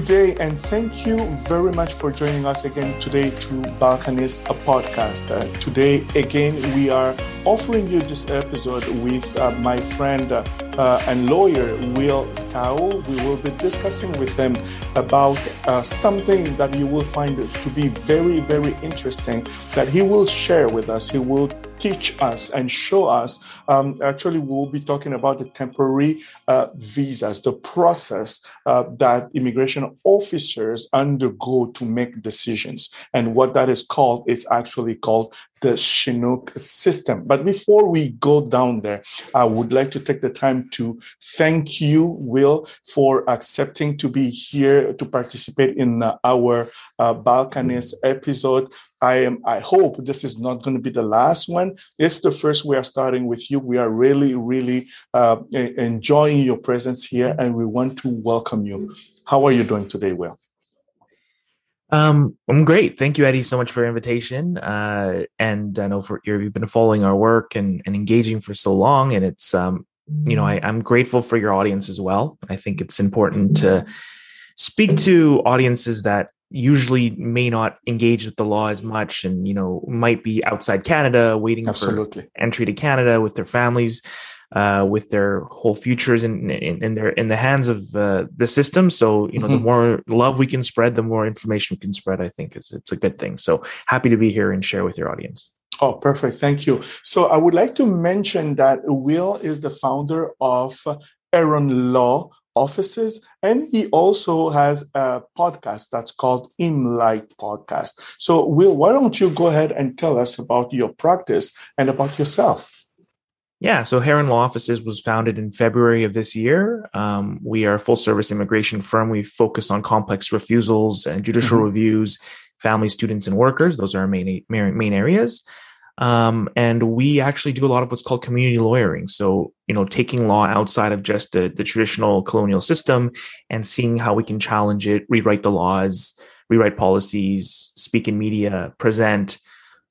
good day, and thank you very much for joining us again today to Balconies a podcast. Uh, today, again, we are offering you this episode with uh, my friend uh and lawyer Will Tao. We will be discussing with him about uh, something that you will find to be very, very interesting that he will share with us. He will teach us and show us. Um, actually, we'll be talking about the temporary uh, visas, the process uh, that immigration officers undergo to make decisions. And what that is called is actually called the Chinook system. But before we go down there, I would like to take the time to thank you, Will, for accepting to be here to participate in our uh, Balconies episode. I am. I hope this is not going to be the last one. It's the first we are starting with you. We are really, really uh, enjoying your presence here, and we want to welcome you. How are you doing today, Will? Um, I'm great. Thank you, Eddie, so much for your invitation. Uh, and I know for you've been following our work and, and engaging for so long, and it's um, you know, I, I'm grateful for your audience as well. I think it's important to speak to audiences that usually may not engage with the law as much and you know might be outside canada waiting Absolutely. for entry to canada with their families uh, with their whole futures in, in, in their in the hands of uh, the system. So you know, mm-hmm. the more love we can spread, the more information we can spread. I think is it's a good thing. So happy to be here and share with your audience. Oh, perfect. Thank you. So I would like to mention that Will is the founder of Aaron Law offices and he also has a podcast that's called ImmLit podcast so will why don't you go ahead and tell us about your practice and about yourself yeah, so Heron Law Offices was founded in February of this year. Um, we are a full service immigration firm. We focus on complex refusals and judicial mm-hmm. reviews, family, students, and workers. Those are our main main areas. Um, and we actually do a lot of what's called community lawyering. So, you know, taking law outside of just the, the traditional colonial system and seeing how we can challenge it, rewrite the laws, rewrite policies, speak in media, present,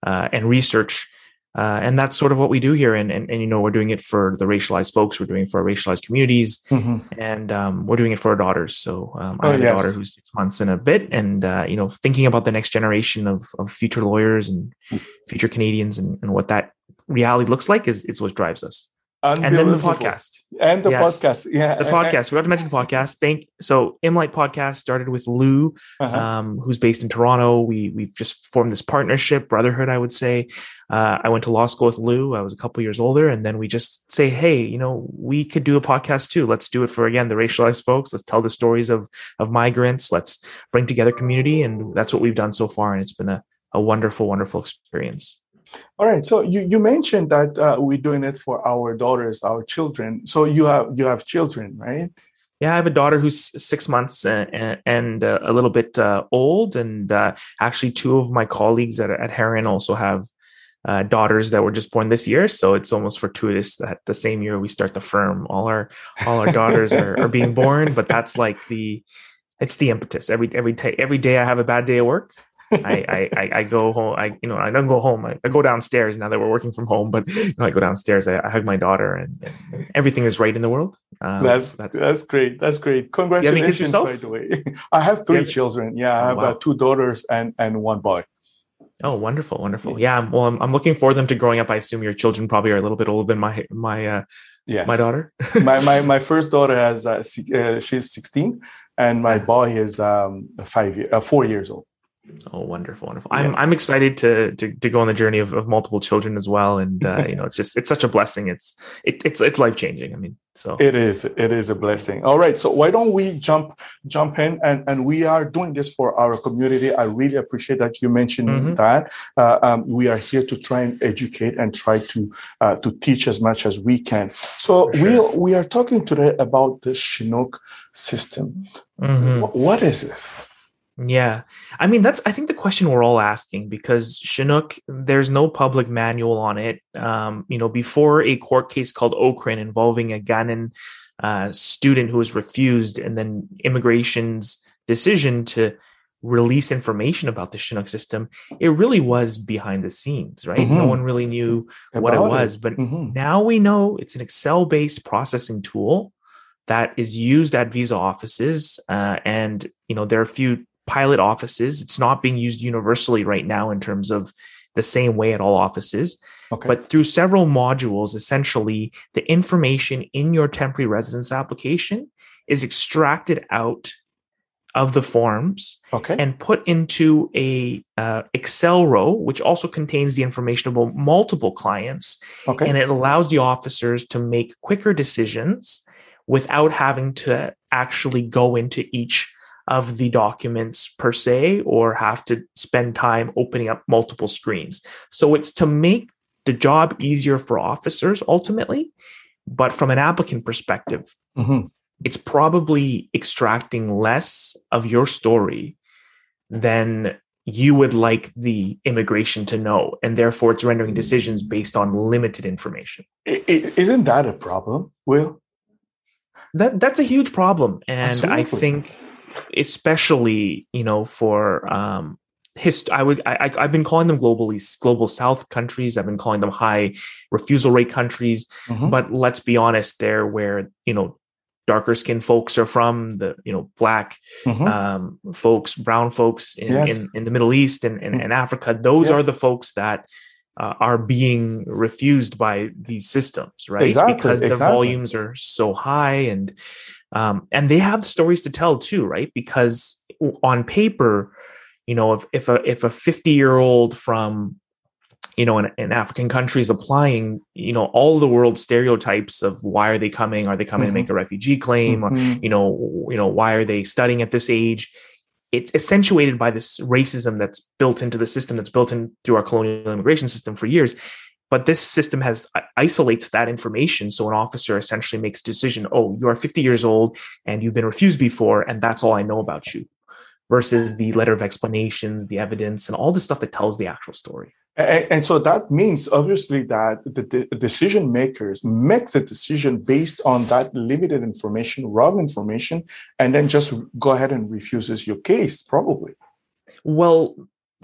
uh, and research uh, and that's sort of what we do here. And, and, and, you know, we're doing it for the racialized folks. We're doing it for our racialized communities, mm-hmm. and um, we're doing it for our daughters. So um, I oh, have yes. a daughter who's six months and a bit, and uh, you know, thinking about the next generation of of future lawyers and mm. future Canadians and, and what that reality looks like is is what drives us and then the podcast. And the yes. podcast. Yeah. The podcast. We got to mention the podcast. Thank so ImmLit podcast started with lou uh-huh. um, who's based in toronto. We we've just formed this partnership brotherhood i would say. Uh, i went to law school with lou. I was a couple years older. And then we just say hey you know we could do a podcast too. Let's do it for again the racialized folks. Let's tell the stories of of migrants. Let's bring together community. And that's what we've done so far. And it's been a, a wonderful wonderful experience all right. So you, you mentioned that uh, we're doing it for our daughters, our children. So you have you have children, right? Yeah, I have a daughter who's six months and, and uh, a little bit uh, old, and uh, actually two of my colleagues at, at Heron also have uh, daughters that were just born this year. So it's almost fortuitous that the same year we start the firm, all our all our daughters are, are being born. But that's like the it's the impetus. Every every day every day I have a bad day at work. I, I, I go home. I you know I don't go home. I, I, go downstairs now that we're working from home. But you know, I go downstairs. I, I hug my daughter, and, and, everything is right in the world. Um, that's, that's that's great. That's great. Congratulations, by the way. I have three have, children. Yeah, I oh, have oh, wow. uh, two daughters and and one boy. Oh, wonderful, wonderful. Yeah, well, I'm, I'm looking for them to growing up. I assume your children probably are a little bit older than my my uh, yes. my daughter. my, my my first daughter has uh, uh, she's 16, and my boy is um, five uh, four years old. Oh, wonderful, wonderful! Yeah. I'm I'm excited to to to go on the journey of, of multiple children as well, and uh, you know, it's just it's such a blessing. It's it, it's it's life changing. I mean, so it is it is a blessing. All right, so why don't we jump jump in and and we are doing this for our community. I really appreciate that you mentioned mm-hmm. that. Uh, um, we are here to try and educate and try to uh, to teach as much as we can. So sure. we we are talking today about the Chinook system. Mm-hmm. what, what is it? Yeah. I mean, that's, I think the question we're all asking because Chinook, there's no public manual on it. Um, you know, before a court case called Ocran involving a Ghanaian uh, student who was refused and then immigration's decision to release information about the Chinook system, it really was behind the scenes, right? Mm-hmm. No one really knew about what it was. It. But mm-hmm. now we know it's an Excel based processing tool that is used at visa offices, uh, and you know there are a few pilot offices. It's not being used universally right now in terms of the same way at all offices. Okay. But through several modules, essentially, the information in your temporary residence application is extracted out of the forms okay. and put into a uh, Excel row, which also contains the information about multiple clients. Okay. And it allows the officers to make quicker decisions without having to actually go into each of the documents per se or have to spend time opening up multiple screens. So it's to make the job easier for officers ultimately, but from an applicant perspective, mm-hmm. it's probably extracting less of your story than you would like the immigration to know and therefore it's rendering decisions based on limited information isn't that a problem will that that's a huge problem and Absolutely. i think especially you know for um hist- I would I, I've been calling them globally global South countries. I've been calling them high refusal rate countries. Mm-hmm. But let's be honest, they're where you know darker skinned folks are from the you know black mm-hmm. um, folks, brown folks in, yes. in, in the Middle East and, and, mm-hmm. and Africa. Those yes. are the folks that. Uh, are being refused by these systems, right? Exactly, because the exactly. volumes are so high, and um, and they have stories to tell too, right? Because on paper, you know, if if a if a 50 year old from you know, in, in, African countries applying, you know, all the world stereotypes of why are they coming? Are they coming mm-hmm. to make a refugee claim? Mm-hmm. Or, you know, you know, why are they studying at this age? It's accentuated by this racism that's built into the system, that's built in through our colonial immigration system for years. But this system has uh, isolates that information, so an officer essentially makes decision: "Oh, you are 50 years old and you've been refused before, and that's all I know about you." versus the letter of explanations, the evidence, and all the stuff that tells the actual story. And, and so that means obviously that the, the decision makers makes a decision based on that limited information, wrong information, and then just go ahead and refuses your case, probably. Well,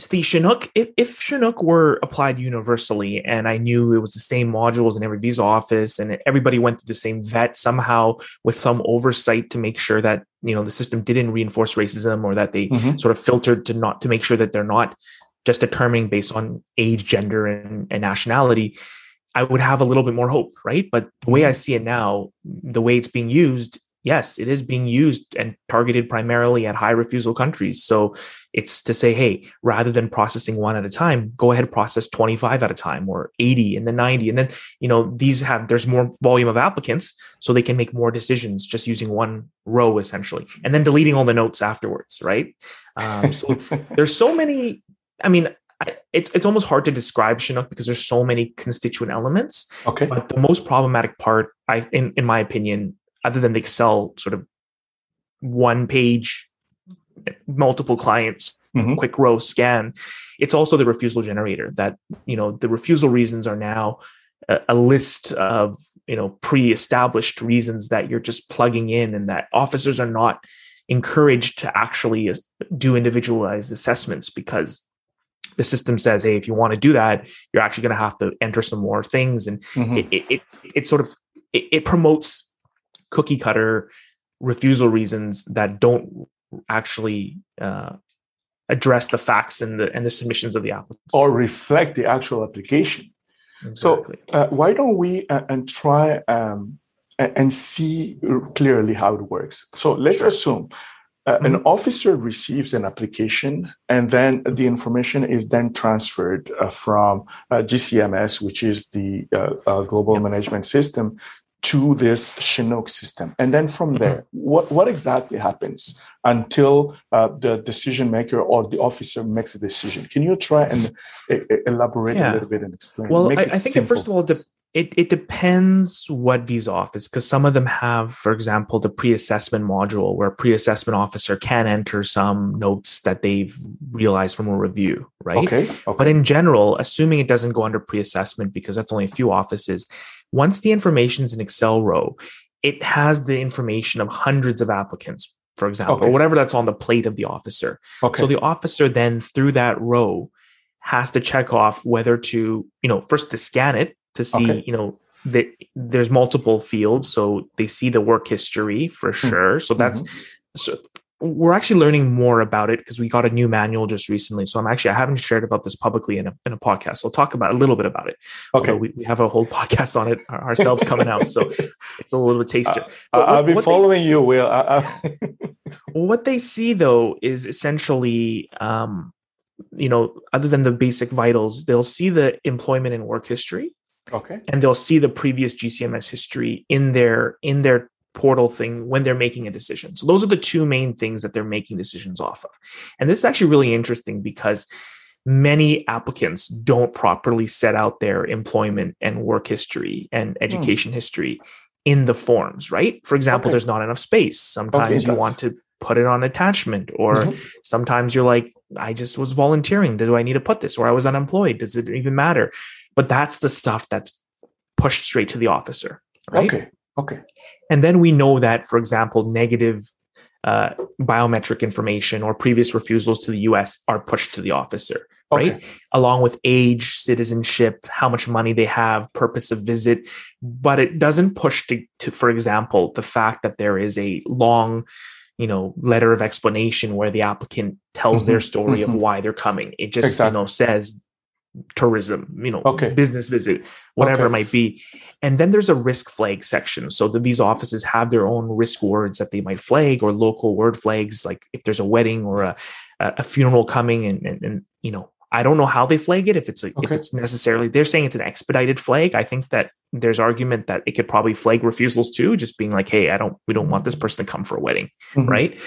the Chinook, if, if Chinook were applied universally and I knew it was the same modules in every visa office and everybody went through the same vet somehow with some oversight to make sure that, you know, the system didn't reinforce racism or that they mm-hmm. sort of filtered to not to make sure that they're not just determining based on age, gender, and, and nationality, I would have a little bit more hope, right? But the way I mm-hmm. see it now, the way it's being used yes, it is being used and targeted primarily at high refusal countries. So it's to say, hey, rather than processing one at a time, go ahead process 25 at a time or 80 and then 90. And then, you know, these have, there's more volume of applicants, so they can make more decisions just using one row essentially, and then deleting all the notes afterwards, right? Um, so there's so many, I mean, it's it's almost hard to describe Chinook because there's so many constituent elements. Okay. But the most problematic part, I in in my opinion, other than the Excel sort of one page, multiple clients, mm-hmm. quick row scan, it's also the refusal generator that, you know, the refusal reasons are now a, a list of, you know, pre-established reasons that you're just plugging in and that officers are not encouraged to actually uh, do individualized assessments because the system says, hey, if you want to do that, you're actually going to have to enter some more things. And mm-hmm. it, it, it, it, sort of, it, it promotes cookie cutter refusal reasons that don't actually uh, address the facts and the and the submissions of the applicants or reflect the actual application. Exactly. So uh, why don't we uh, and try um, and see clearly how it works? So let's sure. assume uh, mm-hmm. an officer receives an application and then the information is then transferred uh, from uh, GCMS, which is the global yep. management system, to this Chinook system. And then from there, mm-hmm. what, what exactly happens until uh, the decision maker or the officer makes a decision? Can you try and elaborate yeah. a little bit and explain? Well, I, I, think it, first of all, the, it, it depends what visa office, because some of them have, for example, the pre-assessment module where a pre-assessment officer can enter some notes that they've realized from a review, right? Okay. okay. But in general, assuming it doesn't go under pre-assessment because that's only a few offices, once the information is in Excel row, it has the information of hundreds of applicants, for example, okay. or whatever that's on the plate of the officer. Okay. So the officer then through that row has to check off whether to, you know, first to scan it to see, okay. you know, that there's multiple fields, so they see the work history for hmm. sure. So that's mm-hmm. so we're actually learning more about it because we got a new manual just recently. So I'm actually I haven't shared about this publicly in a in a podcast. So I'll talk about a little bit about it. Okay, we, we have a whole podcast on it ourselves coming out, so it's a little bit taster. Uh, I'll be following they, you, Will. what they see though is essentially, um, you know, other than the basic vitals, they'll see the employment and work history. Okay. And they'll see the previous GCMS history in their in their portal thing when they're making a decision. So those are the two main things that they're making decisions off of. And this is actually really interesting because many applicants don't properly set out their employment and work history and hmm. education history in the forms, right? For example, okay. there's not enough space. Sometimes okay, you want to put it on attachment or mm-hmm. sometimes you're like I just was volunteering. Do I need to put this or I was unemployed? Does it even matter? But that's the stuff that's pushed straight to the officer, right? Okay. Okay. And then we know that, for example, negative uh, biometric information or previous refusals to the US are pushed to the officer, right? Okay. Along with age, citizenship, how much money they have, purpose of visit. But it doesn't push to, to for example, the fact that there is a long, you know, letter of explanation where the applicant tells mm-hmm. their story mm-hmm. of why they're coming. It just, exactly. you know, says tourism, you know, okay. business visit, whatever okay. it might be. And then there's a risk flag section. So the, these offices have their own risk words that they might flag or local word flags, like if there's a wedding or a, a funeral coming and, and, and, you know, I don't know how they flag it. If it's like, okay. if it's necessarily, they're saying it's an expedited flag. I think that there's argument that it could probably flag refusals too, just being like, Hey, I don't, we don't want this person to come for a wedding. Mm-hmm. Right.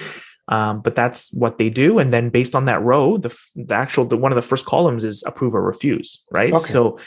Um, but that's what they do. And then based on that row, the, the actual, the, one of the first columns is approve or refuse, right? Okay. So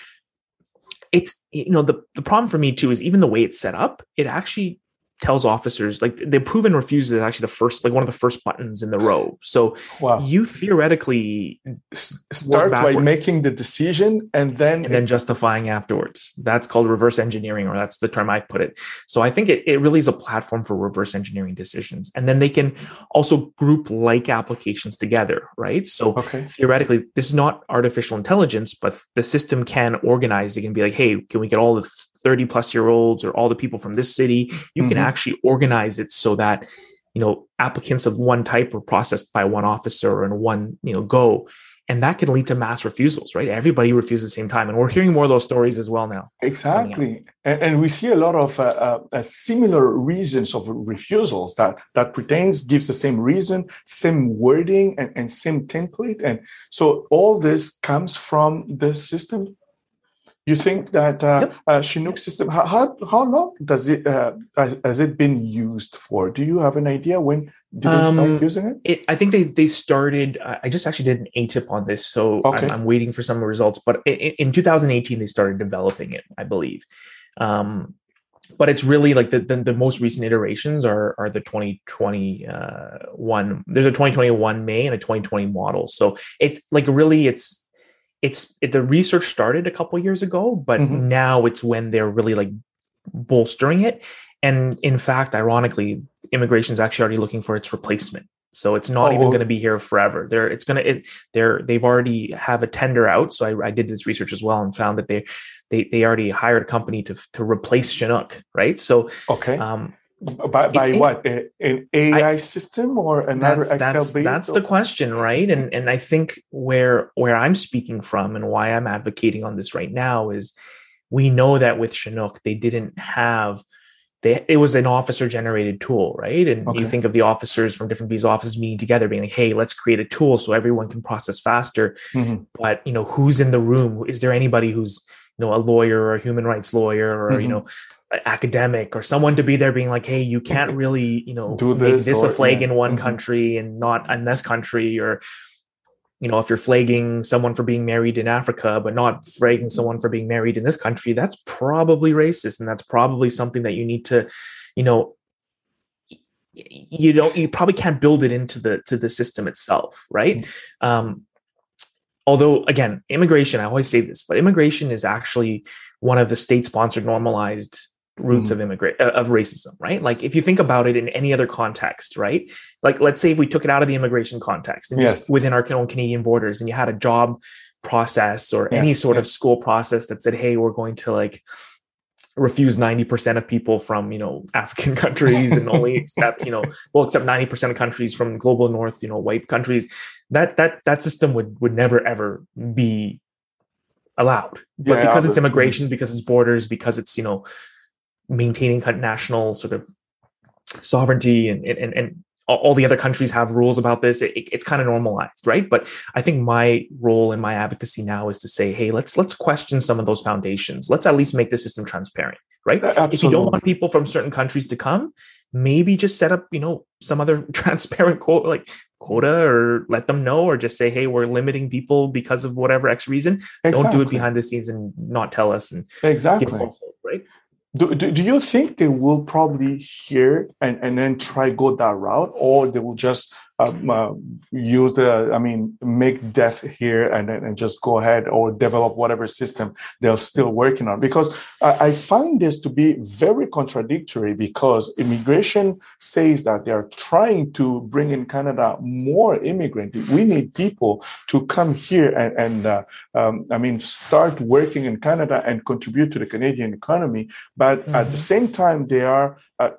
it's, you know, the, the problem for me too is even the way it's set up, it actually tells officers like the approve and refuse is actually the first like one of the first buttons in the row so wow. you theoretically start by making the decision and then and then justifying afterwards that's called reverse engineering or that's the term i put it so i think it, it really is a platform for reverse engineering decisions and then they can also group like applications together right so okay. theoretically this is not artificial intelligence but the system can organize it can be like hey can we get all the 30 plus year olds or all the people from this city you mm-hmm. can actually organize it so that you know applicants of one type are processed by one officer and one you know go. And that can lead to mass refusals right? Everybody refuses at the same time. And we're hearing more of those stories as well now. Exactly. And, and, we see a lot of uh, uh, uh, similar reasons of refusals that that pertains gives the same reason same wording and, and same template. And so all this comes from the system you think that uh, yep. uh, Chinook system, how, how, how long does it, uh, has, has, it been used for? Do you have an idea when did they start um, using it? it? I think they, they started, I just actually did an ATIP on this, so okay. I'm, I'm, waiting for some results, but in, in 2018, they started developing it, I believe. Um, but it's really like the, the, the, most recent iterations are are the 2021 uh, there's a 2021 may and a 2020 model so it's like really it's it's it, the research started a couple years ago, but mm-hmm. now it's when they're really like bolstering it. And in fact, ironically, immigration is actually already looking for its replacement. So it's not oh, even going to be here forever. They're it's going to it, they're they've already have a tender out. So I, I did this research as well and found that they they they already hired a company to to replace Chinook, right? So okay, um, by, by what an AI I, system or another that's, Excel that's, based? That's the question, right? And and I think where where I'm speaking from and why I'm advocating on this right now is we know that with Chinook they didn't have they it was an officer generated tool, right? And okay. you think of the officers from different visa offices meeting together, being like, "Hey, let's create a tool so everyone can process faster." Mm-hmm. But you know, who's in the room? Is there anybody who's you know a lawyer or a human rights lawyer or mm-hmm. you know academic or someone to be there being like hey you can't really you know do this, this or, a flag yeah. in one mm-hmm. country and not in this country or you know if you're flagging someone for being married in africa but not flagging someone for being married in this country that's probably racist and that's probably something that you need to you know you don't you probably can't build it into the to the system itself right mm-hmm. um although again immigration i always say this but immigration is actually one of the state sponsored normalized roots mm-hmm. of immigrant uh, of racism right like if you think about it in any other context right like let's say if we took it out of the immigration context and yes. just within our own canadian borders and you had a job process or yeah. any sort yeah. of school process that said hey we're going to like refuse 90% of people from you know african countries and only accept you know well accept 90% of countries from global north you know white countries that that that system would would never ever be allowed but yeah, because it's immigration because it's borders because it's you know maintaining national sort of sovereignty and and and all the other countries have rules about this it, it's kind of normalized right? But i think my role in my advocacy now is to say hey let's let's question some of those foundations. Let's at least make the system transparent right? Absolutely. if you don't want people from certain countries to come maybe just set up you know some other transparent quote like quota or let them know or just say hey we're limiting people because of whatever x reason. Exactly. don't do it behind the scenes and not tell us and exactly. right do, do, do you think they will probably hear and, and then try go that route or they will just um, uh, use the, I mean, make death here and and just go ahead or develop whatever system they're still working on. Because I, I find this to be very contradictory because immigration says that they are trying to bring in Canada more immigrant. We need people to come here and, and uh, um, I mean, start working in Canada and contribute to the Canadian economy. But mm-hmm. at the mm-hmm. same time, they are uh,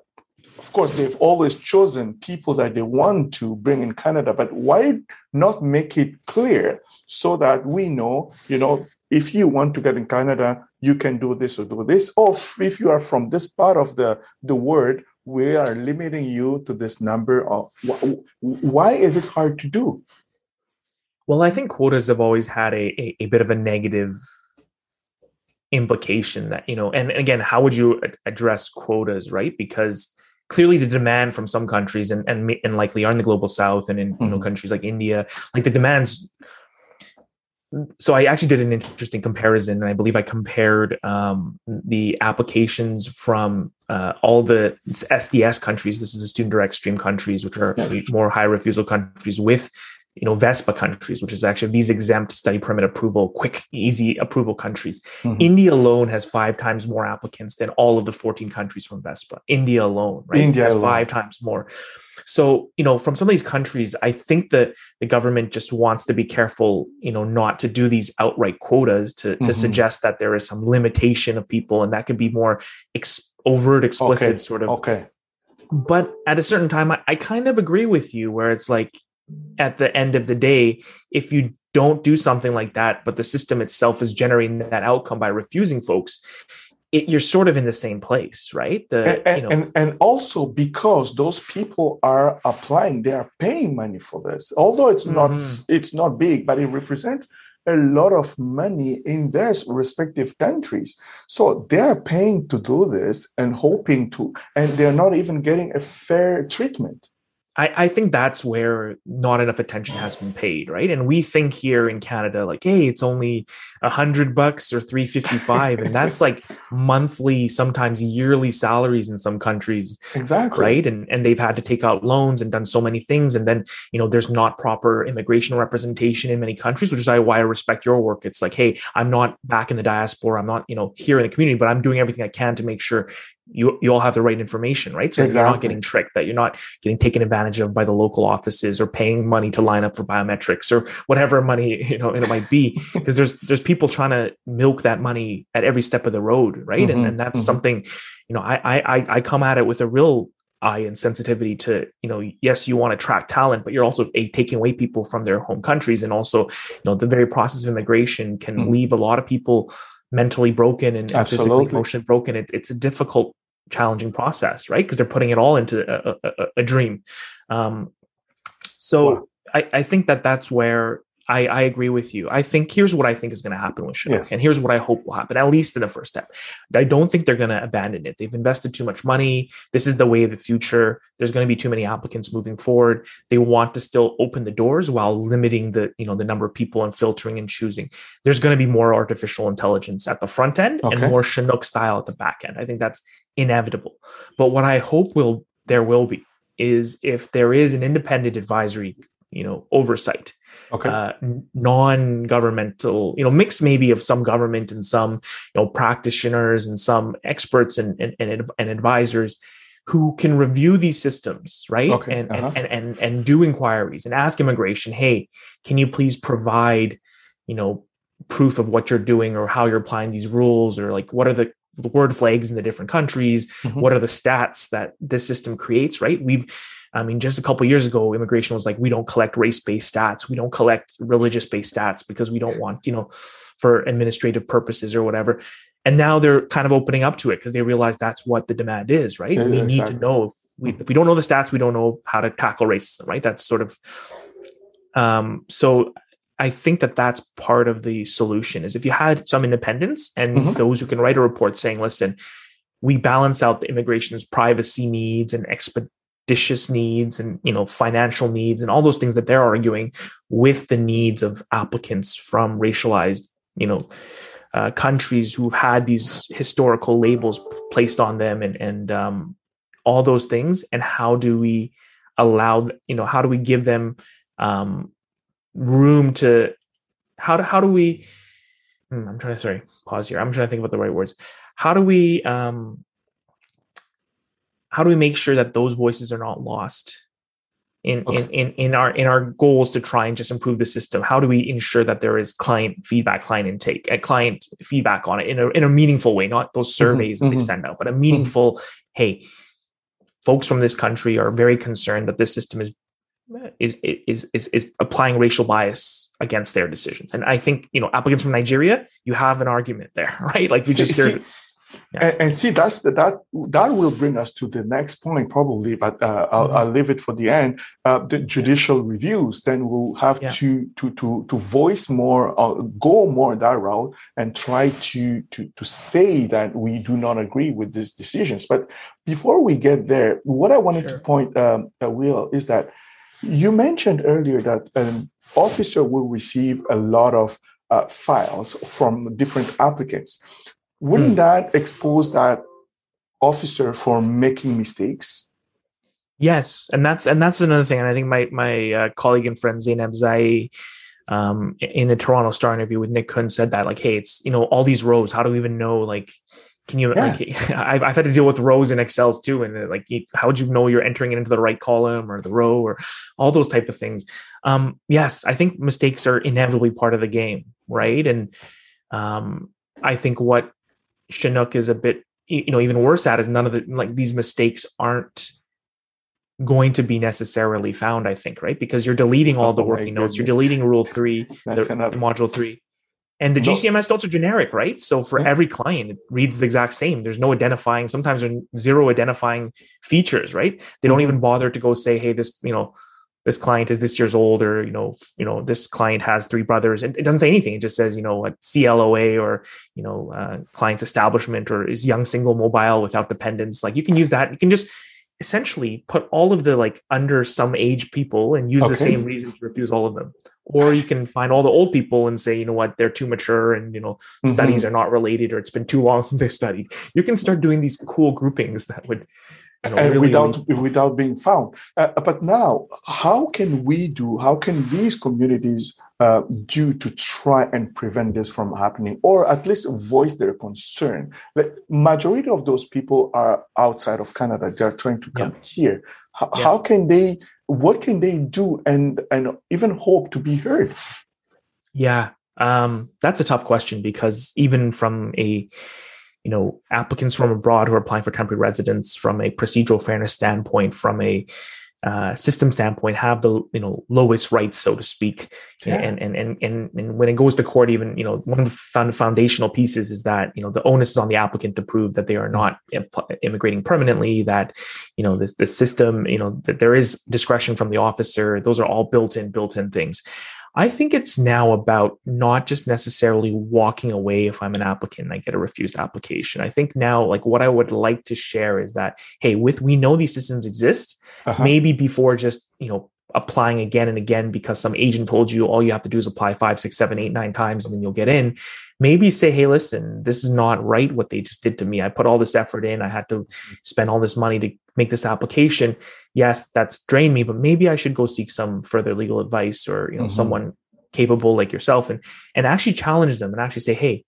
of course, they've always chosen people that they want to bring in Canada, but why not make it clear so that we know, you know, if you want to get in Canada, you can do this or do this. Or if you are from this part of the, the world, we are limiting you to this number of why is it hard to do? Well, I think quotas have always had a, a, a bit of a negative implication that, you know, and, and again, how would you address quotas, right? Because clearly the demand from some countries and and, and likely are in the global south and in mm-hmm. you know mm-hmm. countries like India, like the demands. So I actually did an interesting comparison, and I believe I compared um, the applications from uh, all the SDS countries. This is the student direct stream countries, which are more high refusal countries, with you know VESPA countries, which is actually visa exempt study permit approval, quick, easy approval countries. Mm-hmm. India alone has five times more applicants than all of the 14 countries from VESPA. India alone, right? India has alone. five times more. So, you know, from some of these countries, I think that the government just wants to be careful, you know, not to do these outright quotas to, mm-hmm. to suggest that there is some limitation of people and that could be more ex- overt, explicit okay. sort of. Okay. But at a certain time, I, I kind of agree with you where it's like, at the end of the day, if you don't do something like that, but the system itself is generating that outcome by refusing folks, it, you're sort of in the same place, right? The, and, you know, and, and also because those people are applying, they are paying money for this. Although it's mm-hmm. not it's not big, but it represents a lot of money in their respective countries. So they are paying to do this and hoping to, and they're not even getting a fair treatment. I, I think that's where not enough attention has been paid, right? And we think here in Canada, like, hey, it's only a hundred bucks or three fifty five, and that's like monthly, sometimes yearly salaries in some countries, exactly, right? And and they've had to take out loans and done so many things, and then you know there's not proper immigration representation in many countries, which is why I respect your work. It's like, hey, I'm not back in the diaspora, I'm not you know here in the community, but I'm doing everything I can to make sure you you all have the right information, right? So exactly. you're not getting tricked, that you're not getting taken advantage of by the local offices or paying money to line up for biometrics or whatever money you know it might be. Because there's there's people trying to milk that money at every step of the road, right? Mm-hmm, and, and that's mm-hmm. something, you know, I I I come at it with a real eye and sensitivity to you know yes you want to attract talent but you're also a, taking away people from their home countries and also you know the very process of immigration can mm-hmm. leave a lot of people mentally broken and, and physically emotionally broken it, it's a difficult challenging process, right? Because they're putting it all into a, a, a dream. Um, so wow. I, I think that that's where I, I, agree with you. I think here's what I think is going to happen with Chinook, yes. and here's what I hope will happen, at least in the first step. I don't think they're going to abandon it. They've invested too much money. This is the way of the future. There's going to be too many applicants moving forward. They want to still open the doors while limiting the you know the number of people and filtering and choosing. There's going to be more artificial intelligence at the front end okay. and more Chinook style at the back end. I think that's inevitable. But what I hope will there will be is if there is an independent advisory you know oversight okay. uh, non-governmental, you know, mix maybe of some government and some, you know, practitioners and some experts and and, and, and advisors who can review these systems, right? Okay. And, uh-huh. and, and and do inquiries and ask immigration, hey, can you please provide, you know, proof of what you're doing or how you're applying these rules or like what are the word flags in the different countries mm-hmm. what are the stats that this system creates right we've i mean just a couple years ago immigration was like we don't collect race-based stats. We don't collect religious-based stats because we don't want you know for administrative purposes or whatever. And now they're kind of opening up to it because they realize that's what the demand is right? Yeah, we exactly. need to know if we, if we don't know the stats we don't know how to tackle racism right? That's sort of um so I think that that's part of the solution is if you had some independence and mm-hmm. those who can write a report saying, listen, we balance out the immigration's privacy needs and expeditious needs and you know financial needs and all those things that they're arguing with the needs of applicants from racialized you know uh, countries who've had these historical labels placed on them and and um, all those things. And how do we allow you know how do we give them um, room to how do how do we hmm, i'm trying to sorry pause here. I'm trying to think about the right words. How do we um how do we make sure that those voices are not lost in, okay. in, in, in our in our goals to try and just improve the system how do we ensure that there is client feedback client intake and client feedback on it in a, in a meaningful way not those mm-hmm, surveys mm-hmm, that mm-hmm. they send out but a meaningful mm-hmm. hey folks from this country are very concerned that this system is is, is is is applying racial bias against their decisions. And I think you know applicants from Nigeria, you have an argument there, right? Like we just see, yeah. and, and, see that's the, that that will bring us to the next point probably, but uh, I'll, mm-hmm. I'll, leave it for the end. Uh, the judicial reviews, then we'll have yeah. to to to to voice more, uh, go more that route, and try to to to say that we do not agree with these decisions. But before we get there, what I wanted sure. to point, um, uh, Will, is that you mentioned earlier that an officer will receive a lot of uh, files from different applicants. Wouldn't hmm. that expose that officer for making mistakes? Yes, and that's and that's another thing. And I think my my uh, colleague and friend Zeynab Ziaie, um, in a Toronto Star interview with Nick Keung said that like, hey, it's you know all these rows. How do we even know like can you yeah. like I've, I've had to deal with rows in excels too and like how would you know you're entering it into the right column or the row or all those type of things um yes i think mistakes are inevitably part of the game right and um i think what chinook is a bit you know even worse at is none of the like these mistakes aren't going to be necessarily found i think right because you're deleting all the working notes you're deleting rule three the, module three and the no. GCMS notes are generic, right? So for yeah. every client, it reads the exact same. There's no identifying, sometimes there's zero identifying features, right? They don't mm-hmm. even bother to go say, hey, this, you know, this client is this years old, or you know, you know, this client has three brothers. And it doesn't say anything. It just says, you know, what CLOA or you know, uh, client's establishment or is young single mobile without dependents. Like you can use that. You can just essentially put all of the like under some age people and use okay. the same reason to refuse all of them or you can find all the old people and say you know what they're too mature and you know mm-hmm. studies are not related or it's been too long since they've studied you can start doing these cool groupings that would you know, and really, without without being found. Uh, but now how can we do how can these communities uh, do to try and prevent this from happening or at least voice their concern? Like majority of those people are outside of canada. They're trying to come yeah. here. How, yeah. how can they what can they do and and even hope to be heard? Yeah um, that's a tough question because even from a you know applicants from abroad who are applying for temporary residence from a procedural fairness standpoint from a uh, system standpoint have the you know lowest rights so to speak. Yeah. and, and and and and when it goes to court even you know one of the foundational pieces is that you know the onus is on the applicant to prove that they are not immigrating permanently that you know this the system you know that there is discretion from the officer. Those are all built in built in things I think it's now about not just necessarily walking away if I'm an applicant and I get a refused application. I think now, like, what I would like to share is that, hey, with we know these systems exist, uh-huh. maybe before just, you know, applying again and again because some agent told you all you have to do is apply five, six, seven, eight, nine times and then you'll get in. Maybe say, hey, listen, this is not right what they just did to me. I put all this effort in. I had to spend all this money to make this application. Yes, that's drained me, but maybe I should go seek some further legal advice or you know mm-hmm. someone capable like yourself and and actually challenge them and actually say, hey,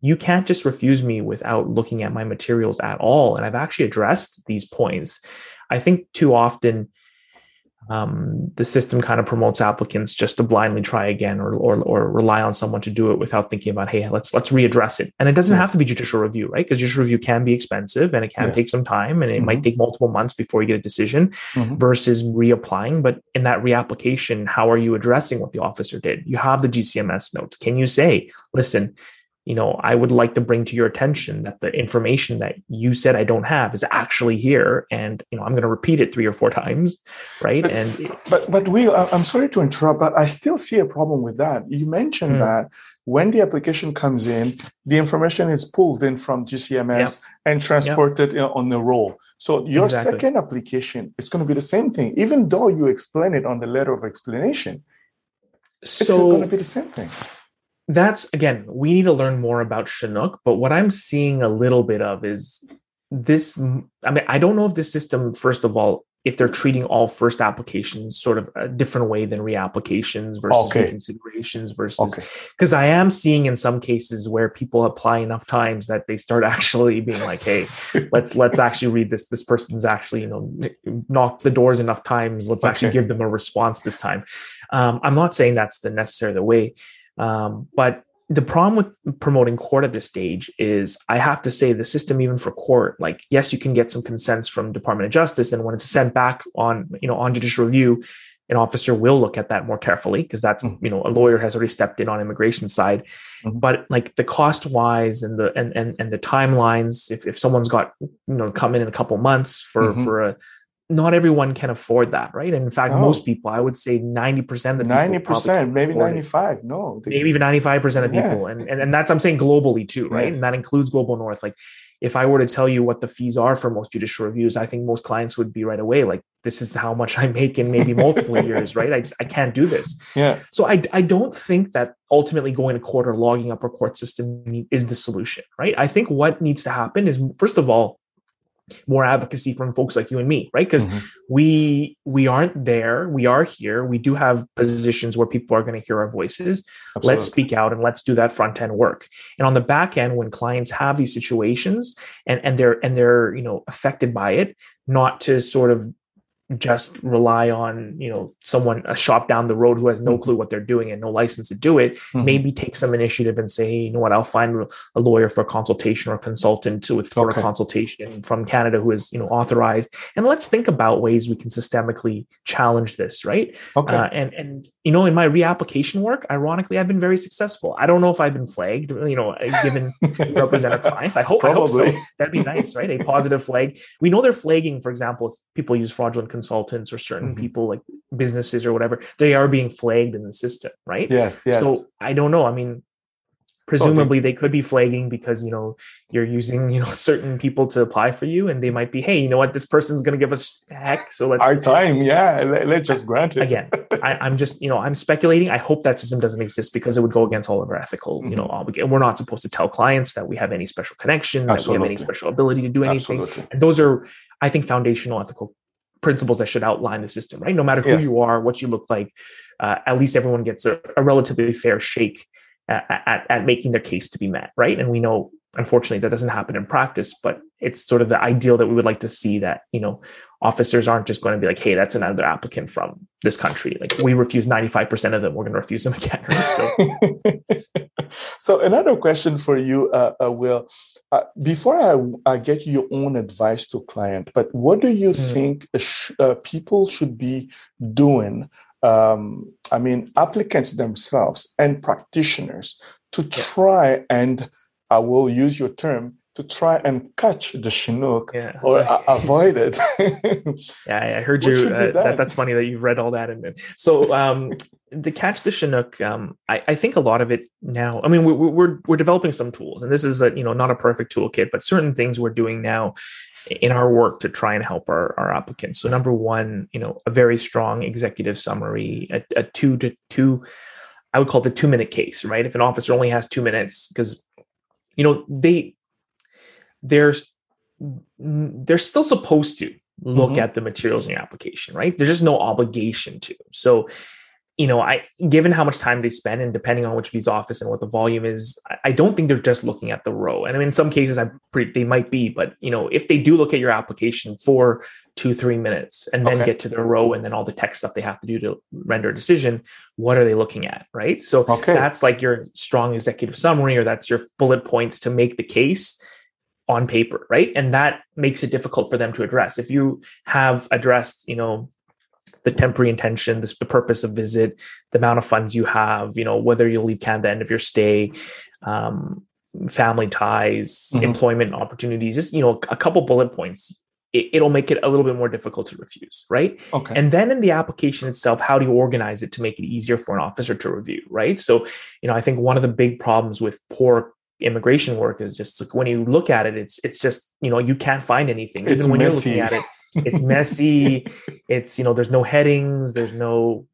you can't just refuse me without looking at my materials at all. And I've actually addressed these points. I think too often um, the system kind of promotes applicants just to blindly try again or, or, or rely on someone to do it without thinking about hey let's let's readdress it and it doesn't yes. have to be judicial review right because judicial review can be expensive and it can yes. take some time and it mm-hmm. might take multiple months before you get a decision mm-hmm. versus reapplying but in that reapplication how are you addressing what the officer did you have the gcms notes can you say listen you know, I would like to bring to your attention that the information that you said I don't have is actually here, and you know, I'm going to repeat it three or four times, right? But, and but but we, I'm sorry to interrupt, but I still see a problem with that. You mentioned mm. that when the application comes in, the information is pulled in from GCMS and transported on the roll. So your exactly. second application, it's going to be the same thing, even though you explain it on the letter of explanation. So, it's going to be the same thing that's again, we need to learn more about Chinook, but what I'm seeing a little bit of is this. I mean, I don't know if this system, first of all, if they're treating all first applications sort of a different way than reapplications versus okay. reconsiderations versus because okay. I am seeing in some cases where people apply enough times that they start actually being like, hey, let's let's actually read this. This person's actually, you know, knocked the doors enough times. Let's okay. actually give them a response this time. Um, I'm not saying that's the necessary the way. Um, but the problem with promoting court at this stage is I have to say the system, even for court, like yes, you can get some consents from Department of Justice, and when it's sent back on you know on judicial review, an officer will look at that more carefully because that's mm-hmm. you know a lawyer has already stepped in on immigration side mm-hmm. but like the cost wise and the and, and and the timelines if, if someone's got you know come in in a couple months for mm-hmm. for a not everyone can afford that, right? And in fact, most people, I would say 90% of the 90%, maybe 95. It. No. Maybe even 95% of yeah. people. And, and, and that's, I'm saying globally too, right? Yes. And that includes global north. Like if I were to tell you what the fees are for most judicial reviews, I think most clients would be right away. Like this is how much I make in maybe multiple years, right? I just, I can't do this. Yeah. So I, I don't think that ultimately going to court or logging up a court system is the solution, right? I think what needs to happen is first of all, more advocacy from folks like you and me right? Because mm-hmm. we we aren't there. We are here. We do have positions where people are going to hear our voices. Absolutely. let's speak out and let's do that front end work. And on the back end when clients have these situations and and they're and they're you know affected by it not to sort of just rely on you know someone a shop down the road who has no mm-hmm. clue what they're doing and no license to do it mm-hmm. maybe take some initiative and say hey, you know what? I'll find a lawyer for a consultation or a consultant with for okay. a consultation from canada who is you know authorized. And let's think about ways we can systemically challenge this right? Okay. Uh, and and you know in my reapplication work ironically i've been very successful. I don't know if i've been flagged you know given represent our clients. I hope, I hope so. That'd be nice right? A positive flag. We know they're flagging for example if people use fraudulent consultants or certain mm-hmm. people like businesses or whatever they are being flagged in the system right? Yes yes. So i don't know. I mean presumably they could be flagging because you know you're using you know certain people to apply for you and they might be hey you know what? This person's going to give us heck so let's our time yeah. Let's just grant it. Again I, am just you know i'm speculating. I hope that system doesn't exist because it would go against all of our ethical mm-hmm. you know obligation we're not supposed to tell clients that we have any special connection Absolutely. that we have any special ability to do anything. Absolutely. and those are i think foundational ethical principles that should outline the system, right? No matter who yes. you are, what you look like, uh, at least everyone gets a, a relatively fair shake at, at, at, making their case to be met, right? And we know, unfortunately, that doesn't happen in practice, but it's sort of the ideal that we would like to see that, you know, officers aren't just going to be like, hey, that's another applicant from this country. Like we refuse 95% of them, we're going to refuse them again. Right? So. so another question for you, uh, uh, Will. Uh, before I, I, get your own advice to client, but what do you mm. think sh- uh, people should be doing? Um, I mean, applicants themselves and practitioners to try and I will use your term to try and catch the Chinook yeah, or a- avoid it. yeah, I heard you. Uh, that, that's funny that you've read all that. And so um, the catch the Chinook, um, I, I, think a lot of it now. I mean, we're, we're we're developing some tools, and this is a you know not a perfect toolkit, but certain things we're doing now in our work to try and help our, our applicants. So number one, you know, a very strong executive summary, a, a two to two. I would call it the two minute case, right? If an officer only has two minutes, because you know they they're they're still supposed to look mm-hmm. at the materials in your application, right? There's just no obligation to. So, you know, I given how much time they spend and depending on which visa office and what the volume is, I don't think they're just looking at the row. And I mean, in some cases, I pretty they might be, but you know, if they do look at your application for two, three minutes and then Okay. get to their row and then all the tech stuff they have to do to render a decision. What are they looking at? Right. So Okay. that's like your strong executive summary or that's your bullet points to make the case on paper. Right. And that makes it difficult for them to address. If you have addressed, you know, the temporary intention, this, the purpose of visit, the amount of funds you have, you know, whether you'll leave Canada at the end of your stay, um, family ties, Mhm. employment opportunities, just, you know, a couple bullet points, it, it'll make it a little bit more difficult to refuse, right? Okay. And then in the application itself, how do you organize it to make it easier for an officer to review, right? So, you know, I think one of the big problems with poor immigration work is just like when you look at it, it's it's just, you know, you can't find anything. It's Even when messy. you're looking at it, it's messy. it's, you know, there's no headings, there's no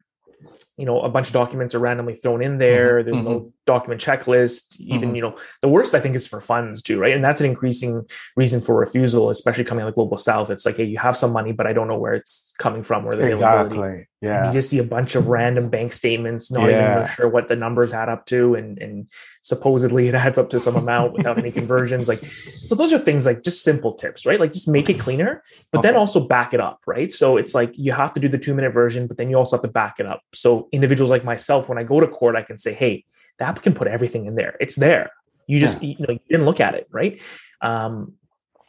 you know a bunch of documents are randomly thrown in there there's no document checklist even Mhm. you know the worst i think is for funds too right and that's an increasing reason for refusal especially coming out of the global south it's like hey you have some money but i don't know where it's coming from or the availability exactly. and Yeah. you just see a bunch of random bank statements, not Yeah. even sure what the numbers add up to, and and supposedly it adds up to some amount without any conversions. Like, so those are things like just simple tips, right? Like just make it cleaner, but then also back it up, right? So it's like you have to do the two minute version, but then you also have to back it up. So individuals like myself, when I go to court, I can say, hey, the applicant put everything in there. It's there. You just you know you didn't look at it, right? Um,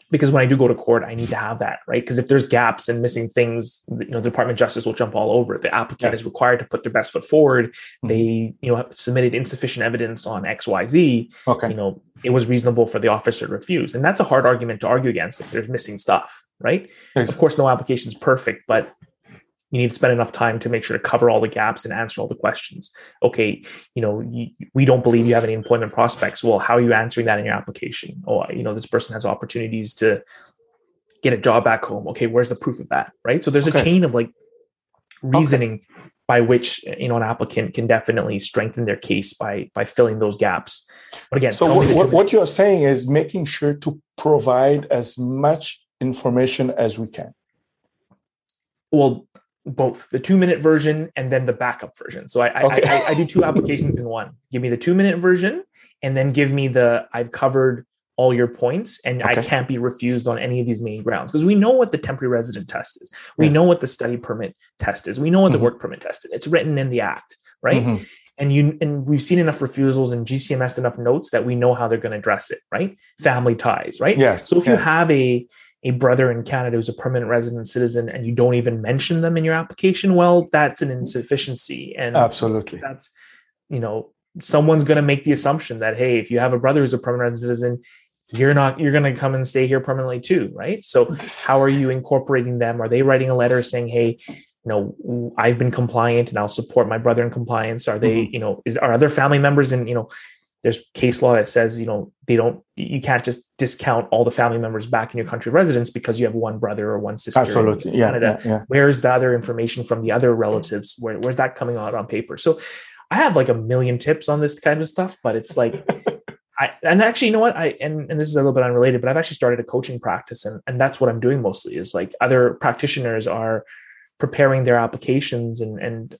because when I do go to court, I need to have that, right? Because if there's gaps and missing things, you know, the Department of Justice will jump all over it. The applicant Yes. is required to put their best foot forward. Mhm. They, you know, have submitted insufficient evidence on X, Y, Z. Okay. You know, it was reasonable for the officer to refuse, and that's a hard argument to argue against if there's missing stuff, right? Yes. Of course, no application is perfect, but you need to spend enough time to make sure to cover all the gaps and answer all the questions. Okay, you know, you, we don't believe you have any employment prospects. Well, how are you answering that in your application? Oh, you know, this person has opportunities to get a job back home. Okay, where's the proof of that? Right. So there's Okay. a chain of like reasoning by which you know an applicant can definitely strengthen their case by by filling those gaps. But again, So what, what, what you're saying is making sure to provide as much information as we can. well both the two minute version and then the backup version. So I, I- Okay. I, I do two applications in one. Give me the two minute version and then give me the i've covered all your points and i can't be refused on any of these main grounds. Because we know what the temporary resident test is. We Yes. know what the study permit test is. We know what the work permit test is. It's written in the act right? Mhm. and you and we've seen enough refusals and gcms enough notes that we know how they're going to address it right? Family ties right? Yes. so if you have a a brother in Canada who's a permanent resident citizen and you don't even mention them in your application, well, that's an insufficiency. And Absolutely. that's, you know, someone's going to make the assumption that, hey, if you have a brother who's a permanent resident citizen, you're not, you're going to come and stay here permanently too, right? So how are you incorporating them? Are they writing a letter saying, hey, you know, I've been compliant and I'll support my brother in compliance? Are they, Mhm. you know, is are other family members in, you know, there's case law that says, you know, they don't, you can't just discount all the family members back in your country of residence because you have one brother or one sister. in Absolutely. Yeah, yeah. Yeah. Where's the other information from the other relatives? Where, where's that coming out on paper? So I have like a million tips on this kind of stuff, but it's like, I, and actually, you know what? I and, and this is a little bit unrelated, but I've actually started a coaching practice, and and that's what I'm doing mostly. Is like other practitioners are preparing their applications and and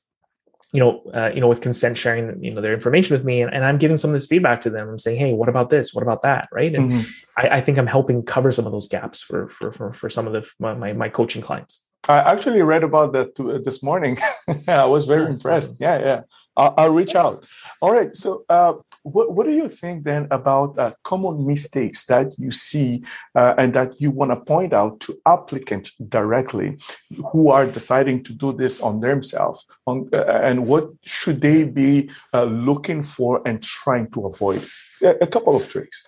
you know uh, you know with consent sharing you know their information with me, and, and I'm giving some of this feedback to them. I'm saying, hey, what about this? What about that? Right? And Mhm. I, I think I'm helping cover some of those gaps for for for, for some of the my, my my coaching clients. I actually read about that this morning. I was very impressed. awesome. Yeah, yeah. I'll, I'll reach out. All right. So, uh, what what do you think then about uh, common mistakes that you see uh, and that you want to point out to applicants directly who are deciding to do this on themselves? On uh, and what should they be uh, looking for and trying to avoid? A, a couple of tricks.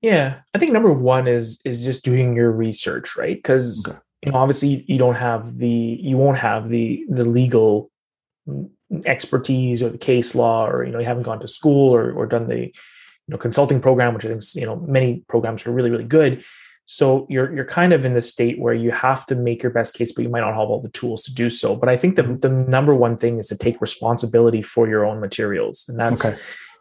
Yeah, I think number one is is just doing your research, right? Because Okay. you know, obviously, you don't have the you won't have the the legal expertise or the case law, or you know, you haven't gone to school or or done the you know consulting program, which I think you know many programs are really really good. So you're you're kind of in the state where you have to make your best case, but you might not have all the tools to do so. But I think the mm-hmm. the number one thing is to take responsibility for your own materials, and that's Okay.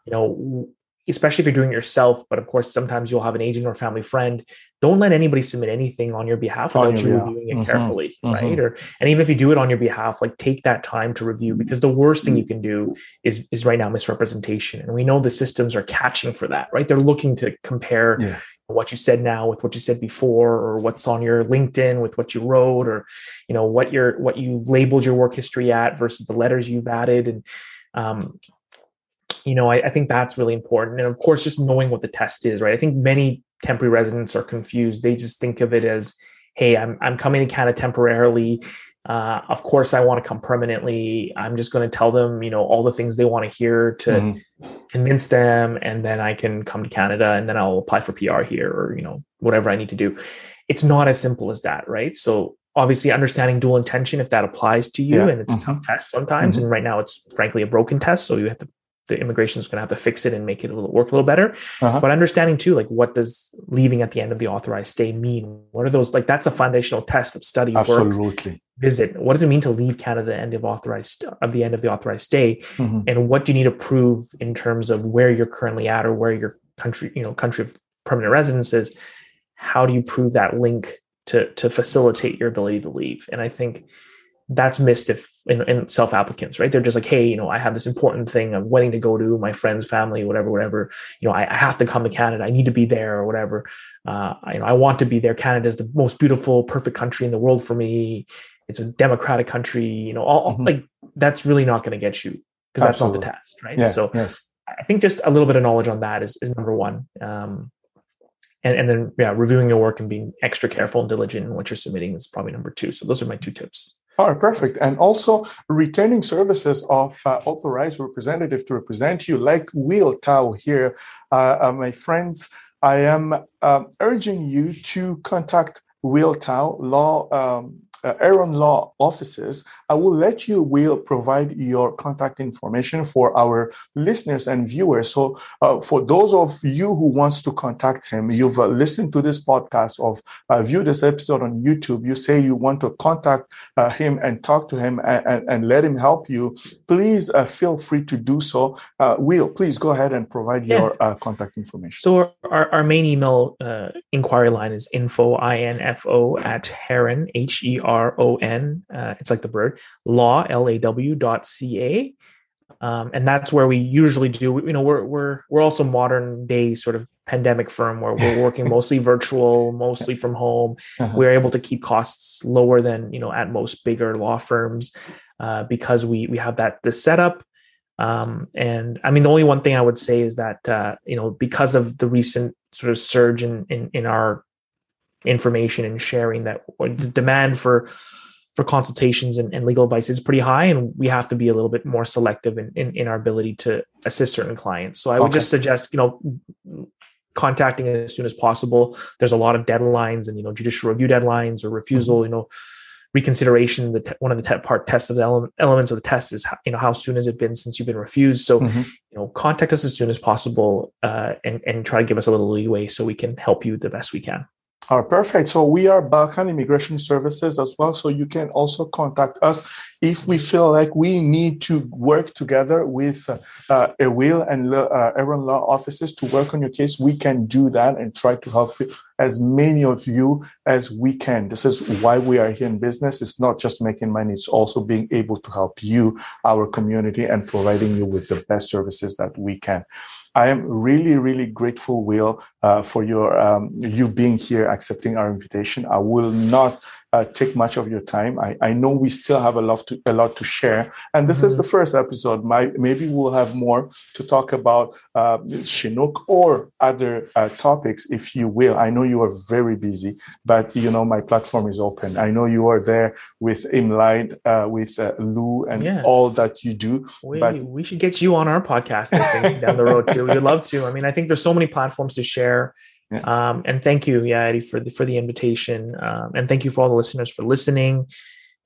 you know especially if you're doing it yourself, but of course, sometimes you'll have an agent or family friend. Don't let anybody submit anything on your behalf without you reviewing it mm-hmm. carefully, mm-hmm. right? Or and even if you do it on your behalf, like take that time to review because the worst thing you can do is is right now misrepresentation, and we know the systems are catching for that, right? They're looking to compare what you said now with what you said before, or what's on your LinkedIn with what you wrote, or you know what your what you've labeled your work history at versus the letters you've added, and um, you know, I, I, think that's really important. And of course, just knowing what the test is, right? I think many temporary residents are confused. They just think of it as, hey, I'm, I'm coming to Canada temporarily. Uh, of course, I want to come permanently. I'm just going to tell them, you know, all the things they want to hear to mm-hmm. convince them, and then I can come to Canada, and then I'll apply for PR here, or you know, whatever I need to do. It's not as simple as that, right? So obviously understanding dual intention if that applies to you yeah. and it's mm-hmm. a tough test sometimes mm-hmm. and right now it's frankly a broken test so you have to the immigration is going to have to fix it and make it a little, work a little better. Uh-huh. But understanding too, like what does leaving at the end of the authorized stay mean? What are those like? That's a foundational test of study, Absolutely. work, visit. What does it mean to leave Canada at the end of authorized of the end of the authorized stay? Mm-hmm. And what do you need to prove in terms of where you're currently at or where your country, you know, country of permanent residence is? How do you prove that link to to facilitate your ability to leave? And I think that's missed if in, in, self applicants, right? They're just like, hey, you know, I have this important thing I'm waiting to go to my friends, family, whatever, whatever. You know, I, I have to come to Canada. I need to be there or whatever. Uh, I, you know, I want to be there. Canada is the most beautiful, perfect country in the world for me. It's a democratic country. You know, all mm-hmm. like that's really not going to get you because that's not the test, right? Yeah, so yes. I think just a little bit of knowledge on that is, is number one. Um, and, and then yeah, reviewing your work and being extra careful and diligent in what you're submitting is probably number two. So those are my two tips. All right, perfect. And also retaining services of uh, authorized representative to represent you, like Will Tao here. Uh, uh, my friends, I am um, urging you to contact Will Tao, law um, uh, Heron Law offices, I will let you will provide your contact information for our listeners and viewers. So uh, for those of you who wants to contact him, you've uh, listened to this podcast or uh, viewed this episode on YouTube, you say you want to contact uh, him and talk to him and, and, and, let him help you, please uh, feel free to do so. Uh, will, please go ahead and provide yeah. your contact information. So our, our main email inquiry line is info, I-N-F-O at Heron, H-E-R R O N. Uh, it's like the bird. Law L A W dot C A. Um, and that's where we usually do. You know, we're we're we're also modern day sort of pandemic firm where we're working mostly virtual, mostly from home. Uh-huh. We're able to keep costs lower than you know at most bigger law firms uh, because we we have that this setup. Um, and I mean, the only one thing I would say is that uh, you know because of the recent sort of surge in in, in our information and sharing that the demand for for consultations and, and, legal advice is pretty high and we have to be a little bit more selective in, in, in our ability to assist certain clients so i would okay. just suggest you know contacting as soon as possible there's a lot of deadlines and you know judicial review deadlines or refusal mm-hmm. you know reconsideration the te- one of the te- part tests of the ele- elements of the test is how, you know how soon has it been since you've been refused so mm-hmm. you know contact us as soon as possible uh, and and try to give us a little leeway so we can help you the best we can perfect. So we are Balkan Immigration Services as well. So you can also contact us if we feel like we need to work together with uh, a will and uh, Heron Law offices to work on your case. We can do that and try to help you, as many of you as we can. This is why we are here in business. It's not just making money. It's also being able to help you, our community, and providing you with the best services that we can. I am really, really grateful, Will, uh, for your um, you being here, accepting our invitation. I will not uh, take much of your time. I, I know we still have a lot to a lot to share, and this mm-hmm. is the first episode. My, maybe we'll have more to talk about uh, Chinook or other uh, topics, if you will. I know you are very busy, but you know my platform is open. I know you are there with ImmLit, uh, with uh, Lou, and yeah. all that you do. We, but we should get you on our podcast. I think down the road too. We'd love to. I mean, I think there's so many platforms to share. Yeah. Um, and thank you, yeah, Eddie, for the for the invitation. Um, and thank you for all the listeners for listening.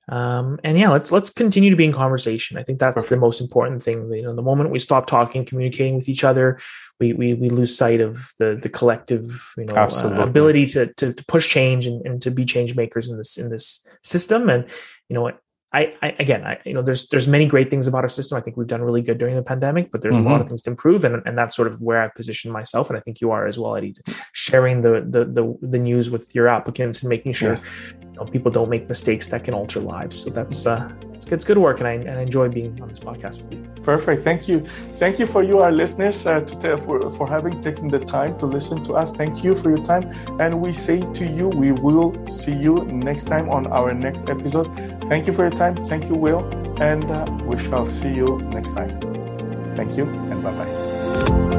Um, and yeah, let's let's continue to be in conversation. I think that's Perfect. the most important thing. You know, the moment we stop talking, communicating with each other, we we, we lose sight of the the collective, you know, uh, ability to, to, to push change and, and to be change makers in this in this system. And you know, I, I, again, I, you know, there's there's many great things about our system. I think we've done really good during the pandemic, but there's mm-hmm. a lot of things to improve, and, and that's sort of where I position myself, and I think you are as well, Eddie, sharing the the the, the news with your applicants and making sure yes. you know, people don't make mistakes that can alter lives. So that's uh, it's, it's good work, and I, and I enjoy being on this podcast with you. Perfect. Thank you. Thank you for you, our listeners, uh, for for having taken the time to listen to us. Thank you for your time, and we say to you, we will see you next time on our next episode. Thank you for your time. Thank you, Will, and uh, we shall see you next time. Thank you, and bye bye.